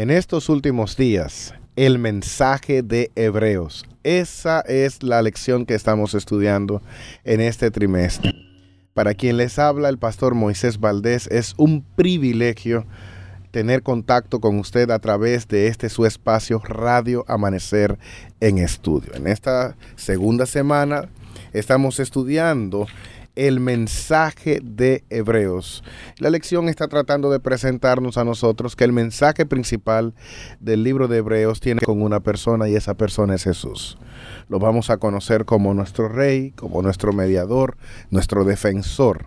En estos últimos días, el mensaje de Hebreos. Esa es la lección que estamos estudiando en este trimestre. Para quien les habla el pastor Moisés Valdés, es un privilegio tener contacto con usted a través de este su espacio Radio Amanecer en Estudio. En esta segunda semana estamos estudiando el mensaje de Hebreos. La lección está tratando de presentarnos a nosotros que el mensaje principal del libro de Hebreos tiene con una persona y esa persona es Jesús. Lo vamos a conocer como nuestro rey, como nuestro mediador, nuestro defensor.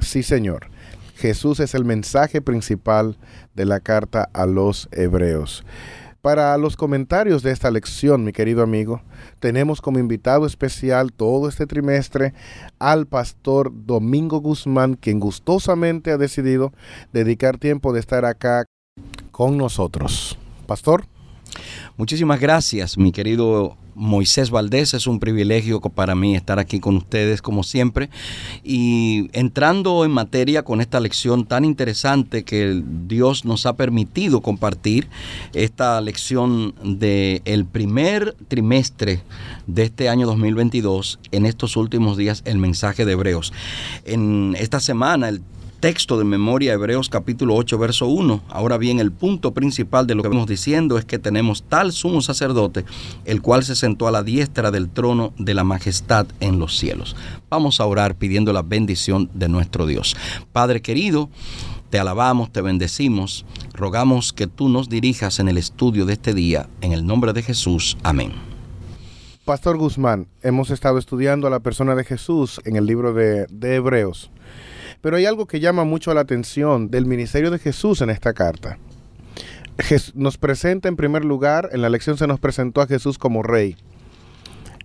Sí, Señor. Jesús es el mensaje principal de la carta a los hebreos. Para los comentarios de esta lección, mi querido amigo, tenemos como invitado especial todo este trimestre al pastor Domingo Guzmán, quien gustosamente ha decidido dedicar tiempo de estar acá con nosotros. Pastor. Muchísimas gracias, mi querido Moisés Valdés. Es un privilegio para mí estar aquí con ustedes como siempre. Y entrando en materia con esta lección tan interesante que Dios nos ha permitido compartir, esta lección del el primer trimestre de este año 2022, en estos últimos días, el mensaje de Hebreos. En esta semana, el texto de memoria Hebreos capítulo 8 verso 1. Ahora bien, el punto principal de lo que vamos diciendo es que tenemos tal sumo sacerdote, el cual se sentó a la diestra del trono de la majestad en los cielos. Vamos a orar pidiendo la bendición de nuestro Dios. Padre querido, te alabamos, te bendecimos, rogamos que tú nos dirijas en el estudio de este día, en el nombre de Jesús. Amén. Pastor Guzmán, hemos estado estudiando a la persona de Jesús en el libro de Hebreos. Pero hay algo que llama mucho la atención del ministerio de Jesús en esta carta. Nos presenta en primer lugar, en la lección se nos presentó a Jesús como rey.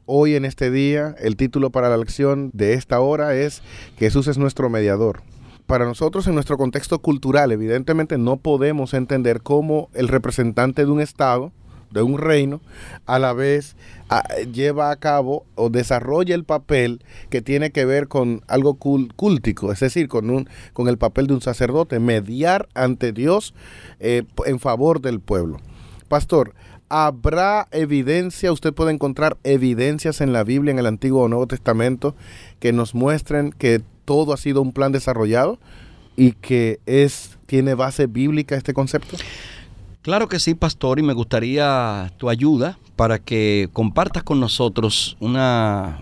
Hoy en este día, el título para la lección de esta hora es Jesús es nuestro mediador. Para nosotros en nuestro contexto cultural, evidentemente no podemos entender cómo el representante de un Estado, de un reino, a la vez lleva a cabo o desarrolla el papel que tiene que ver con algo cultico, es decir, con, un, con el papel de un sacerdote, mediar ante Dios eh, en favor del pueblo. Pastor, ¿habrá evidencia, usted puede encontrar evidencias en la Biblia, en el Antiguo o Nuevo Testamento, que nos muestren que todo ha sido un plan desarrollado y que es, tiene base bíblica este concepto? Claro que sí, pastor, y me gustaría tu ayuda para que compartas con nosotros una,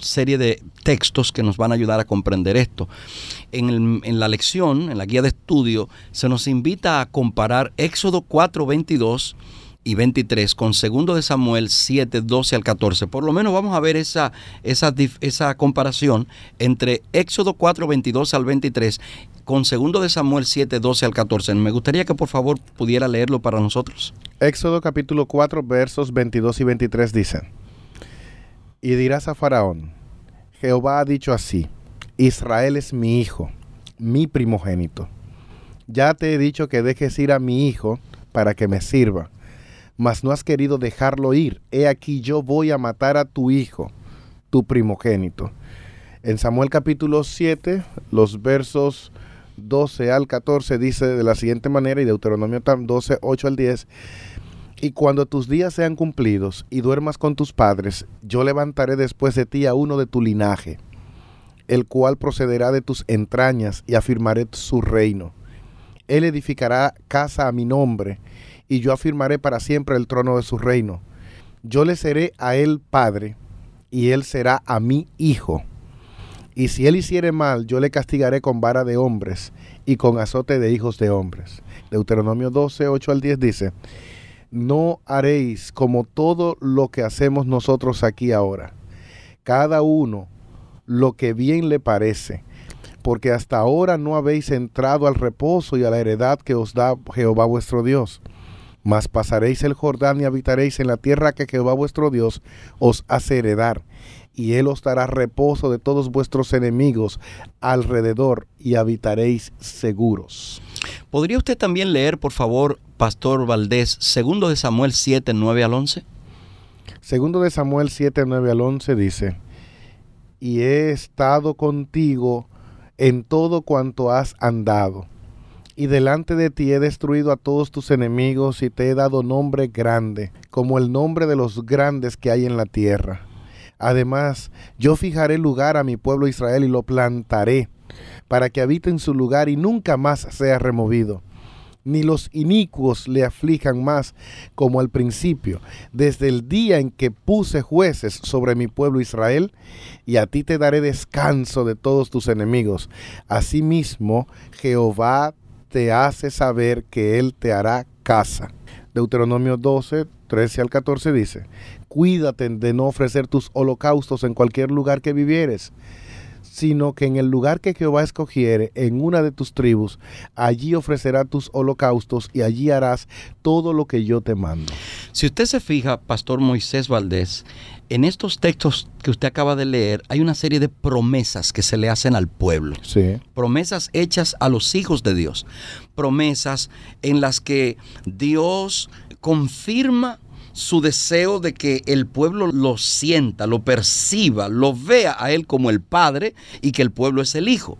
serie de textos que nos van a ayudar a comprender esto. En, en, la lección, en la guía de estudio, se nos invita a comparar Éxodo 4, 22 y 23 con 2 de Samuel 7, 12 al 14. Por lo menos vamos a ver esa, esa, esa comparación entre Éxodo 4, 22 al 23 con 2 de Samuel 7, 12 al 14. Me gustaría que por favor pudiera leerlo para nosotros. Éxodo capítulo 4 versos 22 y 23 dicen, y dirás a Faraón, Jehová ha dicho así, Israel es mi hijo, mi primogénito. Ya te he dicho que dejes ir a mi hijo para que me sirva, mas no has querido dejarlo ir. He aquí yo voy a matar a tu hijo, tu primogénito. En Samuel capítulo 7, los versos 12 al 14 dice de la siguiente manera y Deuteronomio 12, 8 al 10. Y cuando tus días sean cumplidos y duermas con tus padres, yo levantaré después de ti a uno de tu linaje, el cual procederá de tus entrañas y afirmaré su reino. Él edificará casa a mi nombre, y yo afirmaré para siempre el trono de su reino. Yo le seré a él padre, y él será a mí hijo. Y si él hiciere mal, yo le castigaré con vara de hombres y con azote de hijos de hombres. Deuteronomio 12, 8 al 10 dice, no haréis como todo lo que hacemos nosotros aquí ahora, cada uno lo que bien le parece, porque hasta ahora no habéis entrado al reposo y a la heredad que os da Jehová vuestro Dios. Mas pasaréis el Jordán y habitaréis en la tierra que Jehová vuestro Dios os hace heredar, y él os dará reposo de todos vuestros enemigos alrededor, y habitaréis seguros. ¿Podría usted también leer, por favor, Pastor Valdés, segundo de Samuel 7, 9 al 11? Segundo de Samuel 7, 9 al 11 dice, y he estado contigo en todo cuanto has andado, y delante de ti he destruido a todos tus enemigos y te he dado nombre grande, como el nombre de los grandes que hay en la tierra. Además, yo fijaré lugar a mi pueblo Israel y lo plantaré, para que habite en su lugar y nunca más sea removido ni los inicuos le aflijan más como al principio, desde el día en que puse jueces sobre mi pueblo Israel, y a ti te daré descanso de todos tus enemigos. Asimismo, Jehová te hace saber que Él te hará casa. Deuteronomio 12, 13 al 14 dice, Cuídate de no ofrecer tus holocaustos en cualquier lugar que vivieres sino que en el lugar que Jehová escogiere, en una de tus tribus, allí ofrecerá tus holocaustos y allí harás todo lo que yo te mando. Si usted se fija, Pastor Moisés Valdés, en estos textos que usted acaba de leer hay una serie de promesas que se le hacen al pueblo. Sí. Promesas hechas a los hijos de Dios. Promesas en las que Dios confirma su deseo de que el pueblo lo sienta, lo perciba, lo vea a él como el Padre y que el pueblo es el Hijo.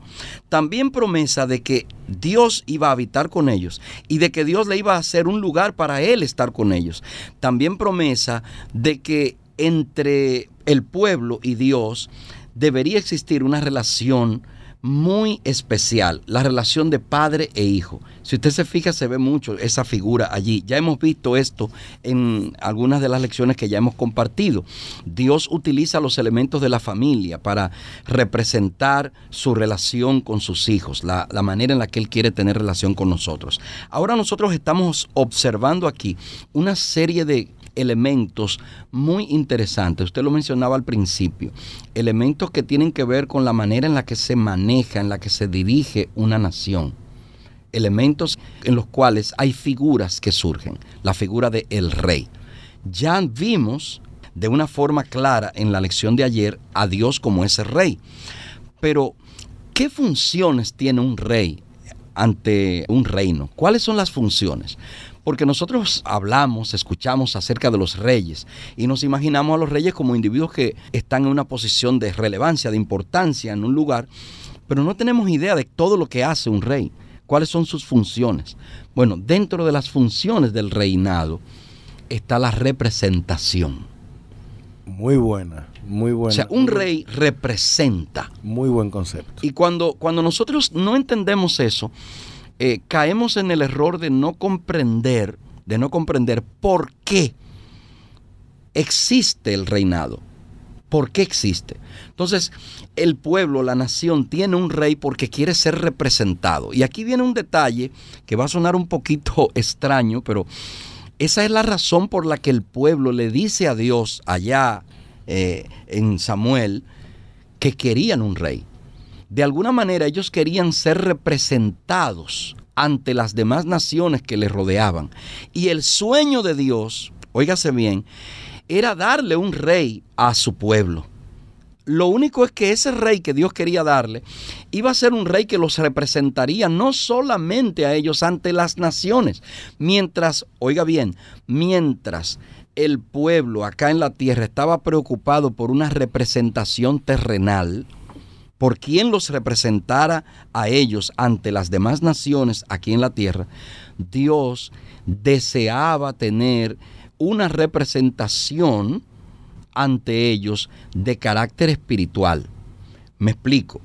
También promesa de que Dios iba a habitar con ellos y de que Dios le iba a hacer un lugar para él estar con ellos. También promesa de que entre el pueblo y Dios debería existir una relación muy especial, la relación de padre e hijo. Si usted se fija, se ve mucho esa figura allí. Ya hemos visto esto en algunas de las lecciones que ya hemos compartido. Dios utiliza los elementos de la familia para representar su relación con sus hijos, la, la manera en la que Él quiere tener relación con nosotros. Ahora nosotros estamos observando aquí una serie de elementos muy interesantes. Usted lo mencionaba al principio. Elementos que tienen que ver con la manera en la que se maneja, en la que se dirige una nación. Elementos en los cuales hay figuras que surgen. La figura de rey. Ya vimos de una forma clara en la lección de ayer a Dios como ese rey. Pero, ¿qué funciones tiene un rey ante un reino? ¿Cuáles son las funciones? Porque nosotros hablamos, escuchamos acerca de los reyes y nos imaginamos a los reyes como individuos que están en una posición de relevancia, de importancia en un lugar, pero no tenemos idea de todo lo que hace un rey, cuáles son sus funciones. Bueno, dentro de las funciones del reinado está la representación. Muy buena, muy buena. O sea, un rey representa. Muy buen concepto. Y cuando, cuando nosotros no entendemos eso, eh, caemos en el error de no comprender, de no comprender por qué existe el reinado. ¿Por qué existe? Entonces, el pueblo, la nación, tiene un rey porque quiere ser representado. Y aquí viene un detalle que va a sonar un poquito extraño, pero esa es la razón por la que el pueblo le dice a Dios allá eh, en Samuel que querían un rey de alguna manera ellos querían ser representados ante las demás naciones que les rodeaban. Y el sueño de Dios, óigase bien, era darle un rey a su pueblo. Lo único es que ese rey que Dios quería darle iba a ser un rey que los representaría no solamente a ellos ante las naciones, mientras, oiga bien, mientras el pueblo acá en la tierra estaba preocupado por una representación terrenal, por quien los representara a ellos ante las demás naciones aquí en la tierra, Dios deseaba tener una representación ante ellos de carácter espiritual. Me explico.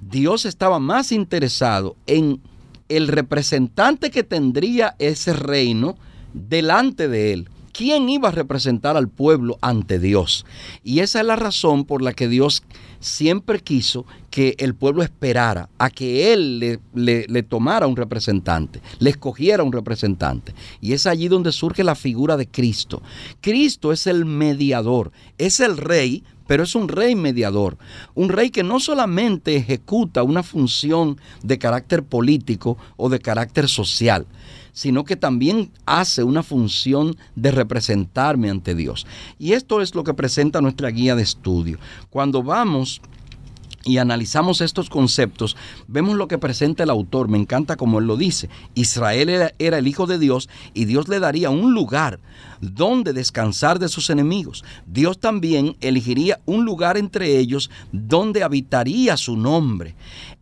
Dios estaba más interesado en el representante que tendría ese reino delante de él. ¿Quién iba a representar al pueblo ante Dios? Y esa es la razón por la que Dios siempre quiso que el pueblo esperara a que Él le, le, tomara un representante, le escogiera un representante. Y es allí donde surge la figura de Cristo. Cristo es el mediador, es el rey, pero es un rey mediador, un rey que no solamente ejecuta una función de carácter político o de carácter social, sino que también hace una función de representarme ante Dios. Y esto es lo que presenta nuestra guía de estudio. Cuando vamos y analizamos estos conceptos, vemos lo que presenta el autor. Me encanta como él lo dice. Israel era, el Hijo de Dios y Dios le daría un lugar donde descansar de sus enemigos. Dios también elegiría un lugar entre ellos donde habitaría su nombre.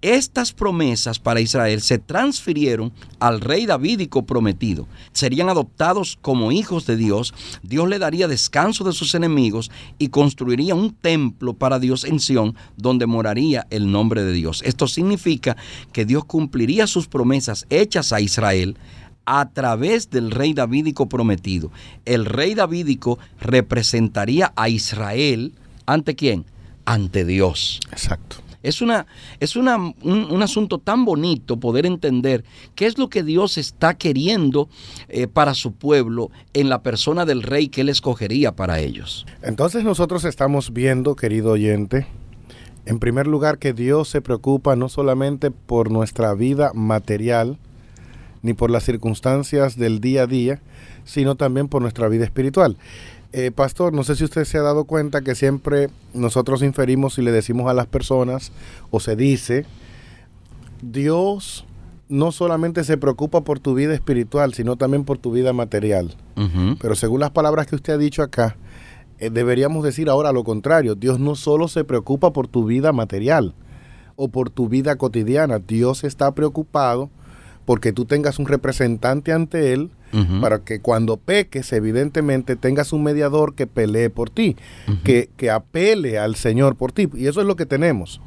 Estas promesas para Israel se transfirieron al rey davídico prometido. Serían adoptados como hijos de Dios. Dios le daría descanso de sus enemigos y construiría un templo para Dios en Sión donde moraría el nombre de Dios. Esto significa que Dios cumpliría sus promesas hechas a Israel a través del rey davídico prometido. El rey davídico representaría a Israel ante quién? Ante Dios. Exacto. Es, una, es una, un, asunto tan bonito poder entender qué es lo que Dios está queriendo eh, para su pueblo en la persona del rey que él escogería para ellos. Entonces nosotros estamos viendo, querido oyente, en primer lugar que Dios se preocupa no solamente por nuestra vida material, ni por las circunstancias del día a día, sino también por nuestra vida espiritual. Eh, pastor, no sé si usted se ha dado cuenta que siempre nosotros inferimos y le decimos a las personas, o se dice, Dios no solamente se preocupa por tu vida espiritual, sino también por tu vida material. Pero según las palabras que usted ha dicho acá, deberíamos decir ahora lo contrario. Dios no solo se preocupa por tu vida material o por tu vida cotidiana, Dios está preocupado porque tú tengas un representante ante Él para que cuando peques, evidentemente, tengas un mediador que pelee por ti, que, que apele al Señor por ti. Y eso es lo que tenemos.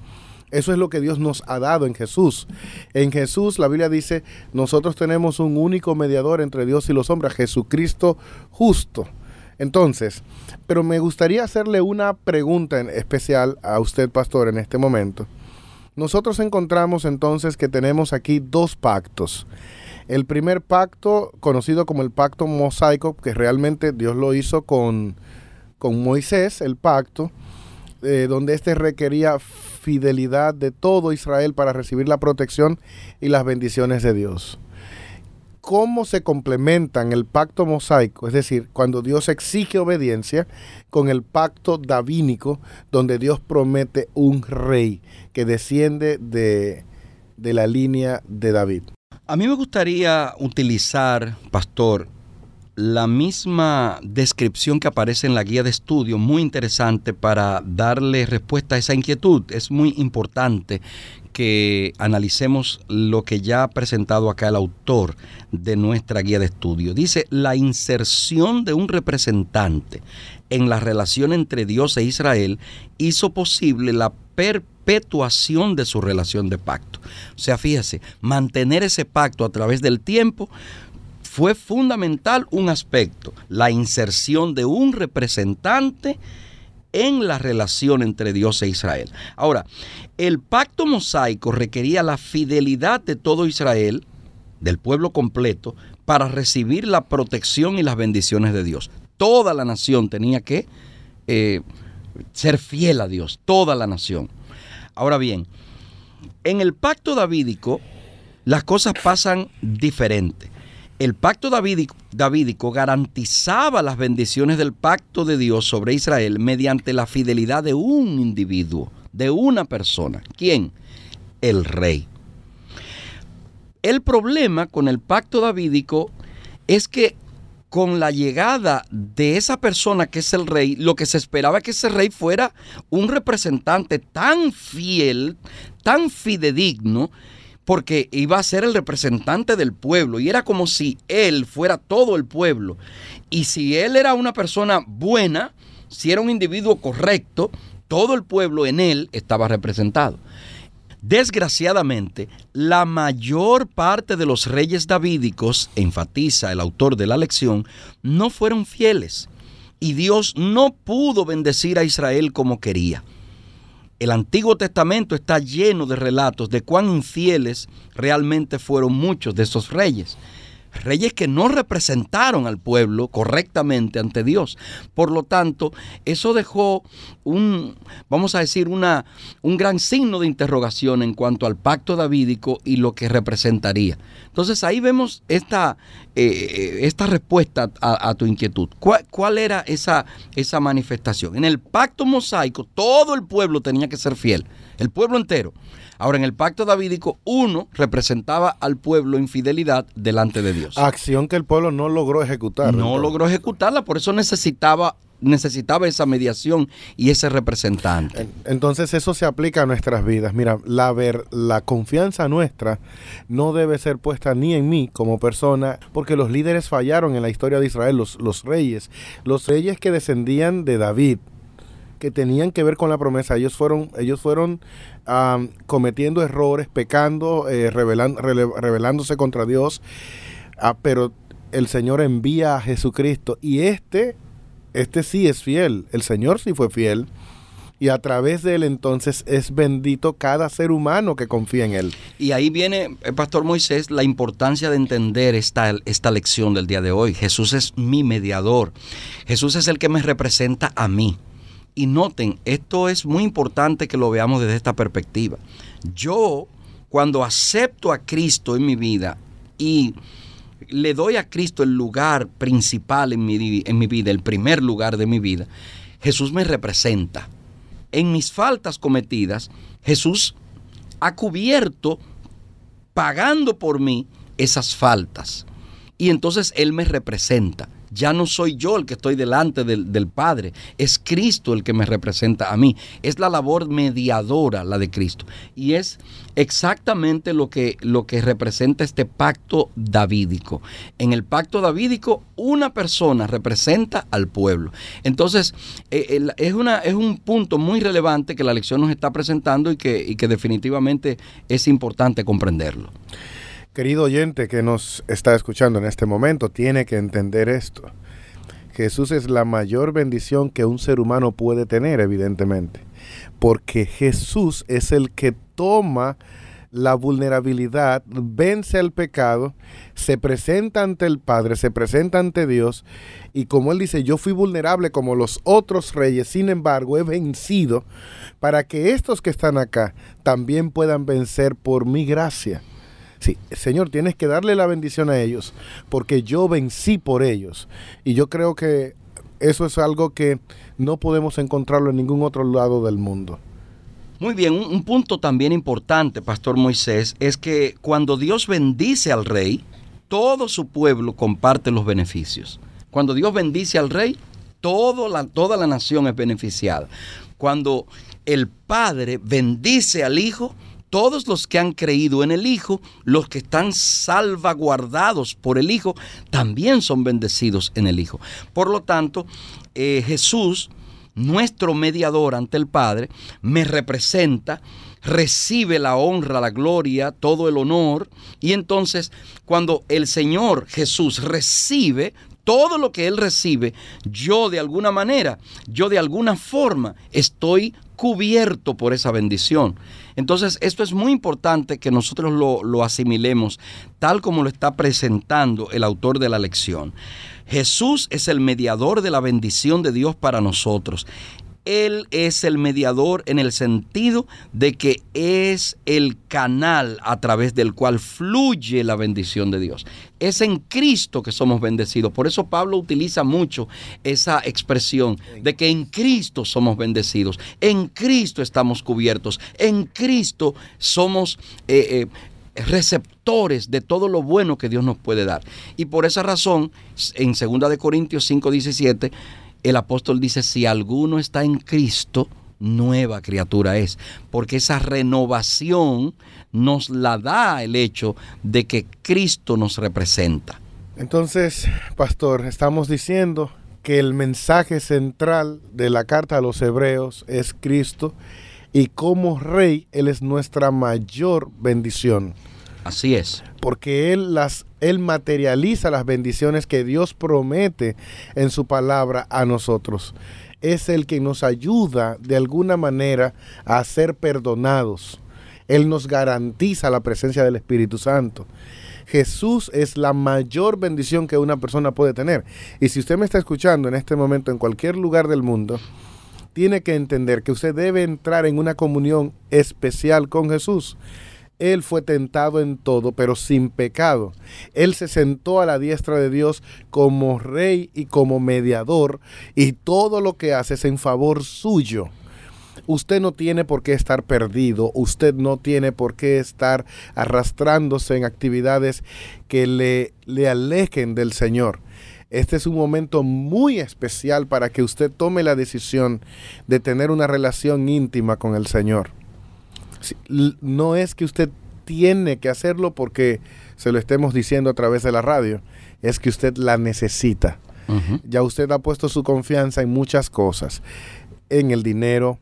Eso es lo que Dios nos ha dado en Jesús. En Jesús la Biblia dice, nosotros tenemos un único mediador entre Dios y los hombres, Jesucristo justo. Entonces, pero me gustaría hacerle una pregunta en especial a usted, pastor, en este momento. Nosotros encontramos entonces que tenemos aquí dos pactos. El primer pacto, conocido como el pacto mosaico, que realmente Dios lo hizo con, con Moisés, el pacto, eh, donde éste requería fidelidad de todo Israel para recibir la protección y las bendiciones de Dios. ¿Cómo se complementan el pacto mosaico? Es decir, cuando Dios exige obediencia con el pacto davínico, donde Dios promete un rey que desciende de, de la línea de David. A mí me gustaría utilizar, pastor, la misma descripción que aparece en la guía de estudio, muy interesante para darle respuesta a esa inquietud. Es muy importante que analicemos lo que ya ha presentado acá el autor de nuestra guía de estudio. Dice, la inserción de un representante en la relación entre Dios e Israel hizo posible la perpetuación de su relación de pacto. O sea, fíjese, mantener ese pacto a través del tiempo fue fundamental un aspecto, la inserción de un representante en la relación entre Dios e Israel. Ahora, el pacto mosaico requería la fidelidad de todo Israel, del pueblo completo, para recibir la protección y las bendiciones de Dios. Toda la nación tenía que eh, ser fiel a Dios, toda la nación. Ahora bien, en el pacto davídico las cosas pasan diferente. El pacto davídico, garantizaba las bendiciones del pacto de Dios sobre Israel mediante la fidelidad de un individuo, de una persona. ¿Quién? El rey. El problema con el pacto davídico es que con la llegada de esa persona que es el rey, lo que se esperaba que ese rey fuera un representante tan fiel, tan fidedigno, porque iba a ser el representante del pueblo y era como si él fuera todo el pueblo. Y si él era una persona buena, si era un individuo correcto, todo el pueblo en él estaba representado. Desgraciadamente, la mayor parte de los reyes davídicos, enfatiza el autor de la lección, no fueron fieles y Dios no pudo bendecir a Israel como quería. El Antiguo Testamento está lleno de relatos de cuán infieles realmente fueron muchos de esos reyes. Reyes que no representaron al pueblo correctamente ante Dios. Por lo tanto, eso dejó un, vamos a decir, una, un gran signo de interrogación en cuanto al pacto davídico y lo que representaría. Entonces ahí vemos esta, eh, esta respuesta a, tu inquietud. ¿Cuál, ¿Cuál, era esa, esa manifestación? En el pacto mosaico todo el pueblo tenía que ser fiel, el pueblo entero. Ahora, en el pacto davídico, uno representaba al pueblo en fidelidad delante de Dios. Acción que el pueblo no logró ejecutar. No logró ejecutarla, por eso necesitaba necesitaba esa mediación y ese representante. Entonces eso se aplica a nuestras vidas. Mira, la, ver, la confianza nuestra no debe ser puesta ni en mí como persona, porque los líderes fallaron en la historia de Israel, los, los reyes, los reyes que descendían de David, que tenían que ver con la promesa. Ellos fueron, ellos fueron cometiendo errores, pecando, eh, rebelándose contra Dios, ah, pero el Señor envía a Jesucristo y este, este sí es fiel, el Señor sí fue fiel. Y a través de él entonces es bendito cada ser humano que confía en él. Y ahí viene, eh, Pastor Moisés, la importancia de entender esta, esta lección del día de hoy. Jesús es mi mediador. Jesús es el que me representa a mí. Y noten, esto es muy importante que lo veamos desde esta perspectiva. Yo, cuando acepto a Cristo en mi vida y le doy a Cristo el lugar principal en mi, en mi vida, el primer lugar de mi vida, Jesús me representa. En mis faltas cometidas, Jesús ha cubierto, pagando por mí, esas faltas. Y entonces Él me representa ya no soy yo el que estoy delante del, Padre, es Cristo el que me representa a mí. Es la labor mediadora la de Cristo. Y es exactamente lo que, lo que representa este pacto davídico. En el pacto davídico, una persona representa al pueblo. Entonces, eh, es, una, es un punto muy relevante que la lección nos está presentando y que, y que definitivamente es importante comprenderlo. Querido oyente que nos está escuchando en este momento, tiene que entender esto. Jesús es la mayor bendición que un ser humano puede tener, evidentemente, porque Jesús es el que toma la vulnerabilidad, vence el pecado, se presenta ante el Padre, se presenta ante Dios, y como él dice, yo fui vulnerable como los otros reyes, sin embargo, he vencido para que estos que están acá también puedan vencer por mi gracia. Sí, Señor, tienes que darle la bendición a ellos, porque yo vencí por ellos. Y yo creo que eso es algo que no podemos encontrarlo en ningún otro lado del mundo. Muy bien, un, punto también importante, Pastor Moisés, es que cuando Dios bendice al rey, todo su pueblo comparte los beneficios. Cuando Dios bendice al rey, la, toda la nación es beneficiada. Cuando el Padre bendice al Hijo, todos los que han creído en el Hijo, los que están salvaguardados por el Hijo, también son bendecidos en el Hijo. Por lo tanto, eh, Jesús, nuestro mediador ante el Padre, me representa, recibe la honra, la gloria, todo el honor. Y entonces, cuando el Señor Jesús recibe todo lo que Él recibe, yo de alguna manera, yo de alguna forma estoy cubierto por esa bendición. Entonces, esto es muy importante que nosotros lo, asimilemos tal como lo está presentando el autor de la lección. Jesús es el mediador de la bendición de Dios para nosotros. Él es el mediador en el sentido de que es el canal a través del cual fluye la bendición de Dios. Es en Cristo que somos bendecidos. Por eso Pablo utiliza mucho esa expresión de que en Cristo somos bendecidos. En Cristo estamos cubiertos. En Cristo somos... Eh, eh, receptores de todo lo bueno que Dios nos puede dar. Y por esa razón, en 2 de Corintios 5:17 el apóstol dice, si alguno está en Cristo, nueva criatura es, porque esa renovación nos la da el hecho de que Cristo nos representa. Entonces, pastor, estamos diciendo que el mensaje central de la carta a los hebreos es Cristo y como rey Él es nuestra mayor bendición. Así es. Porque Él las él materializa las bendiciones que Dios promete en su palabra a nosotros. Es el que nos ayuda de alguna manera a ser perdonados. Él nos garantiza la presencia del Espíritu Santo. Jesús es la mayor bendición que una persona puede tener. Y si usted me está escuchando en este momento en cualquier lugar del mundo, tiene que entender que usted debe entrar en una comunión especial con Jesús. Él fue tentado en todo, pero sin pecado. Él se sentó a la diestra de Dios como rey y como mediador, y todo lo que hace es en favor suyo. Usted no tiene por qué estar perdido, usted no tiene por qué estar arrastrándose en actividades que le, le alejen del Señor. Este es un momento muy especial para que usted tome la decisión de tener una relación íntima con el Señor. No es que usted tiene que hacerlo porque se lo estemos diciendo a través de la radio, es que usted la necesita. Ya usted ha puesto su confianza en muchas cosas, en el dinero,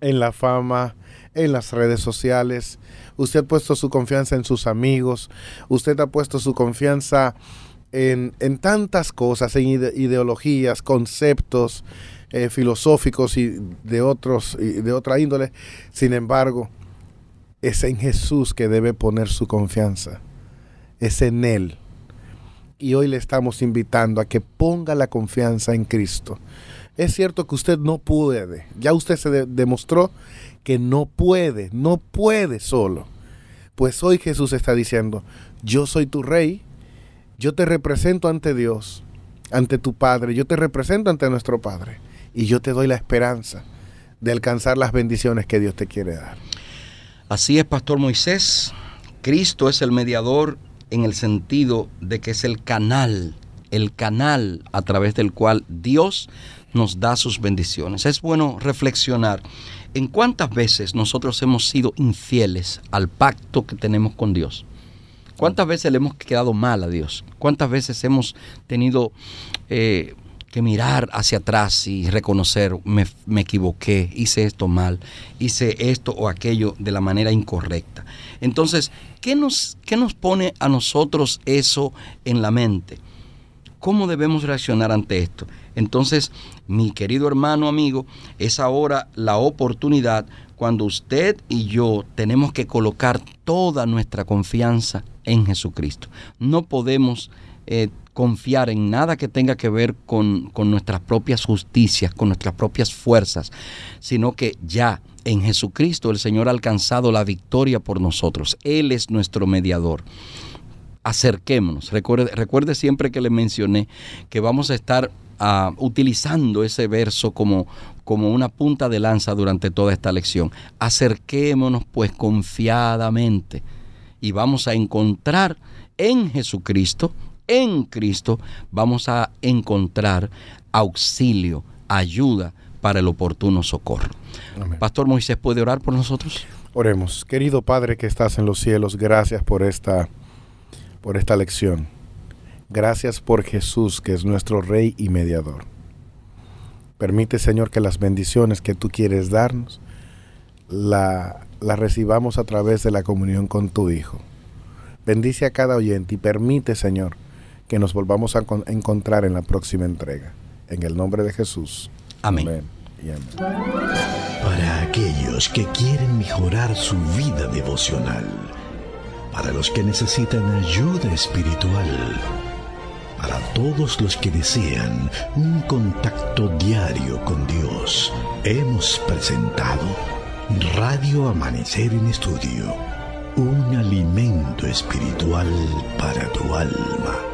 en la fama, en las redes sociales. Usted ha puesto su confianza en sus amigos. Usted ha puesto su confianza en, tantas cosas, en ideologías, conceptos eh, filosóficos y de otros y de otra índole. Sin embargo, es en Jesús que debe poner su confianza. Es en Él. Y hoy le estamos invitando a que ponga la confianza en Cristo es cierto que usted no puede. Ya usted se demostró que no puede, no puede solo. Pues hoy Jesús está diciendo, yo soy tu rey, yo te represento ante Dios, ante tu Padre, yo te represento ante nuestro Padre y yo te doy la esperanza de alcanzar las bendiciones que Dios te quiere dar. Así es, Pastor Moisés. Cristo es el mediador en el sentido de que es el canal, el canal a través del cual Dios nos da sus bendiciones. Es bueno reflexionar en cuántas veces nosotros hemos sido infieles al pacto que tenemos con Dios. ¿Cuántas veces le hemos quedado mal a Dios? ¿Cuántas veces hemos tenido eh, que mirar hacia atrás y reconocer, me, me, equivoqué, hice esto mal, hice esto o aquello de la manera incorrecta? Entonces, ¿qué nos, qué nos pone a nosotros eso en la mente? ¿Cómo debemos reaccionar ante esto? Entonces, mi querido hermano, amigo, es ahora la oportunidad cuando usted y yo tenemos que colocar toda nuestra confianza en Jesucristo. No podemos eh, confiar en nada que tenga que ver con, con nuestras propias justicias, con nuestras propias fuerzas, sino que ya en Jesucristo el Señor ha alcanzado la victoria por nosotros. Él es nuestro mediador acerquémonos. Recuerde, siempre que le mencioné que vamos a estar utilizando ese verso como, como una punta de lanza durante toda esta lección. Acerquémonos pues confiadamente y vamos a encontrar en Jesucristo, en Cristo, vamos a encontrar auxilio, ayuda para el oportuno socorro. Pastor Moisés, ¿puede orar por nosotros? Oremos. Querido Padre que estás en los cielos, gracias por esta, por esta lección. Gracias por Jesús, que es nuestro Rey y mediador. Permite, Señor, que las bendiciones que tú quieres darnos, las la recibamos a través de la comunión con tu Hijo. Bendice a cada oyente y permite, Señor, que nos volvamos a encontrar en la próxima entrega. En el nombre de Jesús. Amén. amén. Y amén. Para aquellos que quieren mejorar su vida devocional, para los que necesitan ayuda espiritual, para todos los que desean un contacto diario con Dios, hemos presentado Radio Amanecer en Estudio, un alimento espiritual para tu alma.